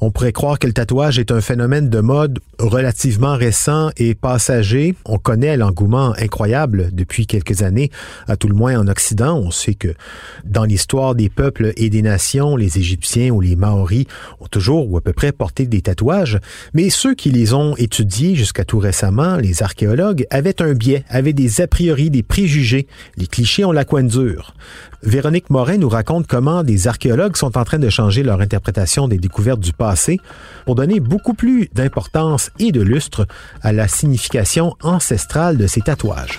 On pourrait croire que le tatouage est un phénomène de mode relativement récent et passager. On connaît l'engouement incroyable depuis quelques années, à tout le moins en Occident. On sait que dans l'histoire des peuples et des nations, les Égyptiens ou les Maoris ont toujours ou à peu près porté des tatouages, mais ceux qui les ont étudiés jusqu'à tout récemment, les archéologues, avaient un biais, avaient des a priori, des préjugés. Les clichés ont la coin dure. Véronique Morin nous raconte comment des archéologues sont en train de changer leur interprétation des découvertes du passé pour donner beaucoup plus d'importance et de lustre à la signification ancestrale de ces tatouages.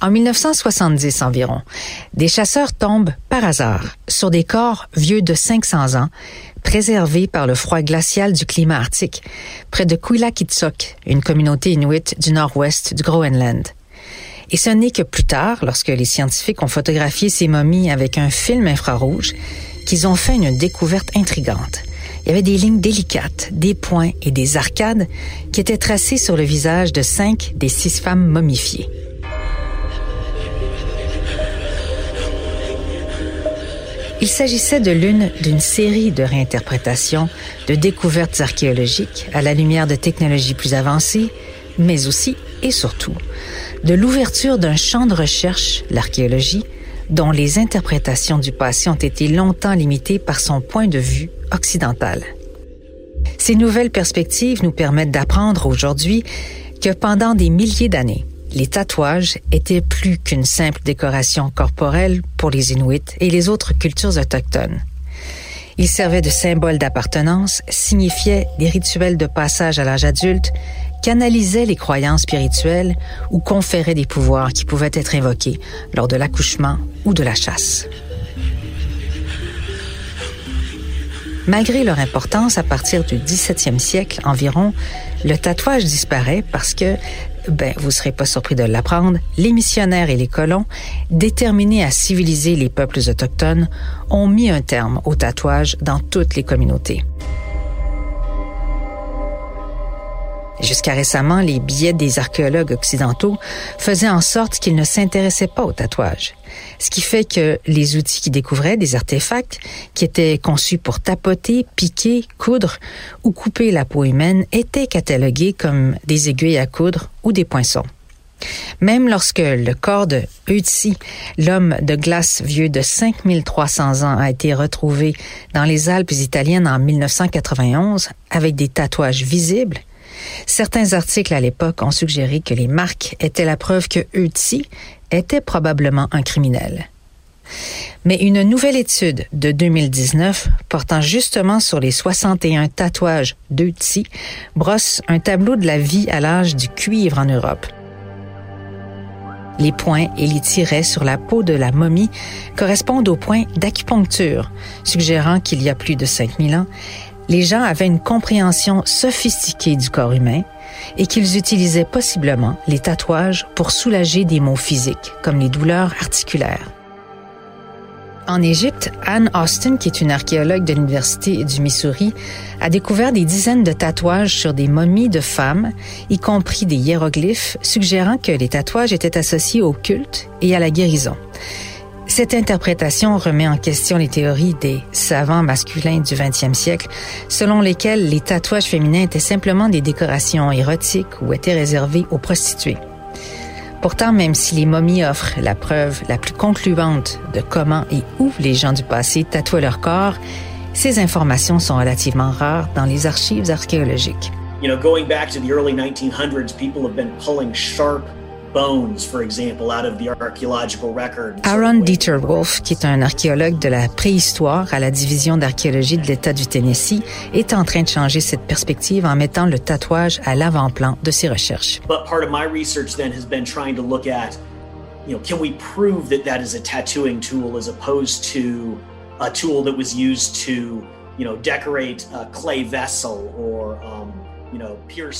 En 1970 environ, des chasseurs tombent par hasard sur des corps vieux de 500 ans, préservés par le froid glacial du climat arctique, près de Quilakitsok, une communauté inuite du nord-ouest du Groenland. Et ce n'est que plus tard, lorsque les scientifiques ont photographié ces momies avec un film infrarouge, qu'ils ont fait une découverte intrigante. Il y avait des lignes délicates, des points et des arcades qui étaient tracés sur le visage de cinq des six femmes momifiées. Il s'agissait de l'une d'une série de réinterprétations, de découvertes archéologiques à la lumière de technologies plus avancées, mais aussi et surtout de l'ouverture d'un champ de recherche, l'archéologie, dont les interprétations du passé ont été longtemps limitées par son point de vue occidental. Ces nouvelles perspectives nous permettent d'apprendre aujourd'hui que pendant des milliers d'années, les tatouages étaient plus qu'une simple décoration corporelle pour les Inuits et les autres cultures autochtones. Ils servaient de symbole d'appartenance, signifiaient des rituels de passage à l'âge adulte, canalisaient les croyances spirituelles ou conféraient des pouvoirs qui pouvaient être invoqués lors de l'accouchement ou de la chasse. Malgré leur importance à partir du 17e siècle environ, le tatouage disparaît parce que, ben, vous serez pas surpris de l'apprendre, les missionnaires et les colons, déterminés à civiliser les peuples autochtones, ont mis un terme au tatouage dans toutes les communautés. Jusqu'à récemment, les billets des archéologues occidentaux faisaient en sorte qu'ils ne s'intéressaient pas au tatouage. Ce qui fait que les outils qu'ils découvraient, des artefacts qui étaient conçus pour tapoter, piquer, coudre ou couper la peau humaine, étaient catalogués comme des aiguilles à coudre ou des poinçons. Même lorsque le corps de Ötzi, l'homme de glace vieux de 5300 ans, a été retrouvé dans les Alpes italiennes en 1991 avec des tatouages visibles, Certains articles à l'époque ont suggéré que les marques étaient la preuve que Ötzi était probablement un criminel. Mais une nouvelle étude de 2019 portant justement sur les 61 tatouages d'Ötzi brosse un tableau de la vie à l'âge du cuivre en Europe. Les points et les tirets sur la peau de la momie correspondent aux points d'acupuncture, suggérant qu'il y a plus de 5000 ans, les gens avaient une compréhension sophistiquée du corps humain et qu'ils utilisaient possiblement les tatouages pour soulager des maux physiques, comme les douleurs articulaires. En Égypte, Anne Austin, qui est une archéologue de l'Université du Missouri, a découvert des dizaines de tatouages sur des momies de femmes, y compris des hiéroglyphes, suggérant que les tatouages étaient associés au culte et à la guérison. Cette interprétation remet en question les théories des savants masculins du 20e siècle, selon lesquels les tatouages féminins étaient simplement des décorations érotiques ou étaient réservés aux prostituées. Pourtant, même si les momies offrent la preuve la plus concluante de comment et où les gens du passé tatouaient leur corps, ces informations sont relativement rares dans les archives archéologiques. You know, going back to the early 1900s, people have been pulling sharp Aaron Dieter Wolf, qui est un archéologue de la préhistoire à la division d'archéologie de l'État du Tennessee, est en train de changer cette perspective en mettant le tatouage à l'avant-plan de ses recherches. But part of my research then has been trying to look at, you know, can we prove that that is a tattooing tool as opposed to a tool that was used to, you know, decorate a clay vessel or um,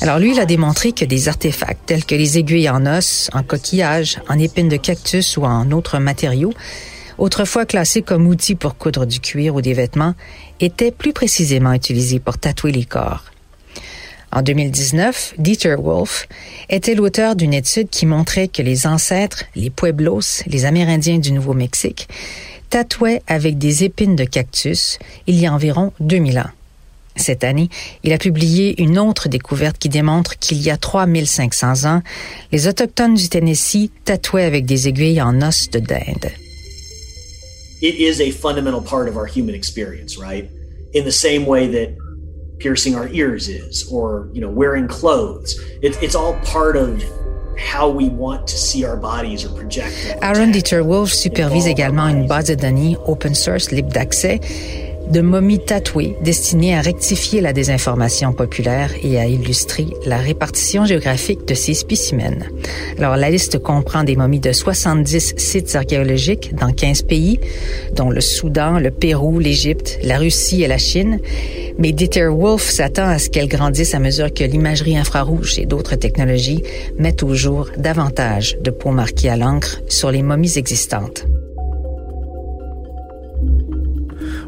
alors lui, il a démontré que des artefacts tels que les aiguilles en os, en coquillage, en épines de cactus ou en autres matériaux, autrefois classés comme outils pour coudre du cuir ou des vêtements, étaient plus précisément utilisés pour tatouer les corps. En 2019, Dieter Wolf était l'auteur d'une étude qui montrait que les ancêtres, les Pueblos, les Amérindiens du Nouveau-Mexique, tatouaient avec des épines de cactus il y a environ 2000 ans. Cette année, il a publié une autre découverte qui démontre qu'il y a 3500 ans, les Autochtones du Tennessee tatouaient avec des aiguilles en os de dinde. It is a fundamental part of our human experience, right? In the same way that piercing our ears is, or, you know, wearing clothes. It, it's all part of how we want to see our bodies or project. Aaron Dieter Wolf supervise également une base de données open source libre d'accès de momies tatouées destinées à rectifier la désinformation populaire et à illustrer la répartition géographique de ces spécimens. Alors, la liste comprend des momies de 70 sites archéologiques dans 15 pays, dont le Soudan, le Pérou, l'Égypte, la Russie et la Chine. Mais Dieter Wolf s'attend à ce qu'elle grandisse à mesure que l'imagerie infrarouge et d'autres technologies mettent au jour davantage de peaux marquées à l'encre sur les momies existantes.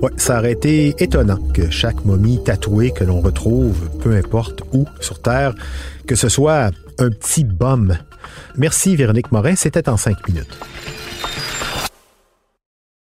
Ouais, ça aurait été étonnant que chaque momie tatouée que l'on retrouve, peu importe où sur Terre, que ce soit un petit bum. Merci Véronique Morin, c'était en cinq minutes.